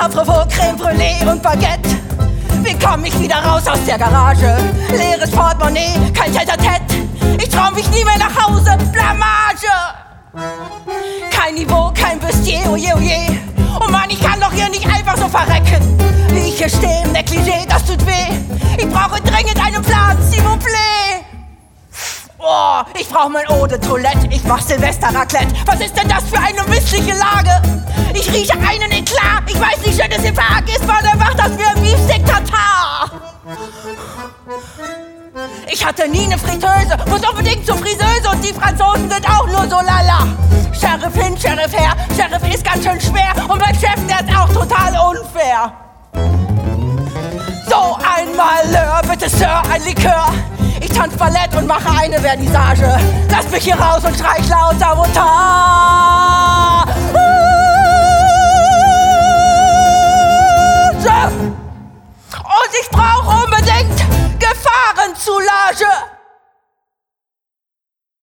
Apropos Creme Brûlée und Baguette. Wie komm ich wieder raus aus der Garage? Leeres Portemonnaie, kein Tête-à-Tête. Ich trau mich nie mehr nach Hause, Blamage! Kein Niveau, kein Bustier, oje, oje. Oh Mann, ich kann doch hier nicht einfach so verrecken. Wie ich hier stehe im Negligé, das tut weh. Ich brauche dringend einen Plan, s'il vous plaît. Oh, ich brauche mein Eau de Toilette, ich mach Silvester Raclette. Was ist denn das für eine missliche Lage? Ich rieche einen Eklat, ich weiß nicht, schön, dass im Park ist, man macht das ein Beefsteak Tatar. Ich hatte nie eine Fritteuse, muss unbedingt zur Friseuse und die Franzosen sind auch nur so lala. Sheriff hin, Sheriff her, Sheriff ist ganz schön schwer und mein Chef, der ist auch total unfair. So ein Malheur, bitte Sir, ein Likör. Ich tanz Ballett und mache eine Vernissage. Lass mich hier raus und streich laut Sabotage. Ich brauche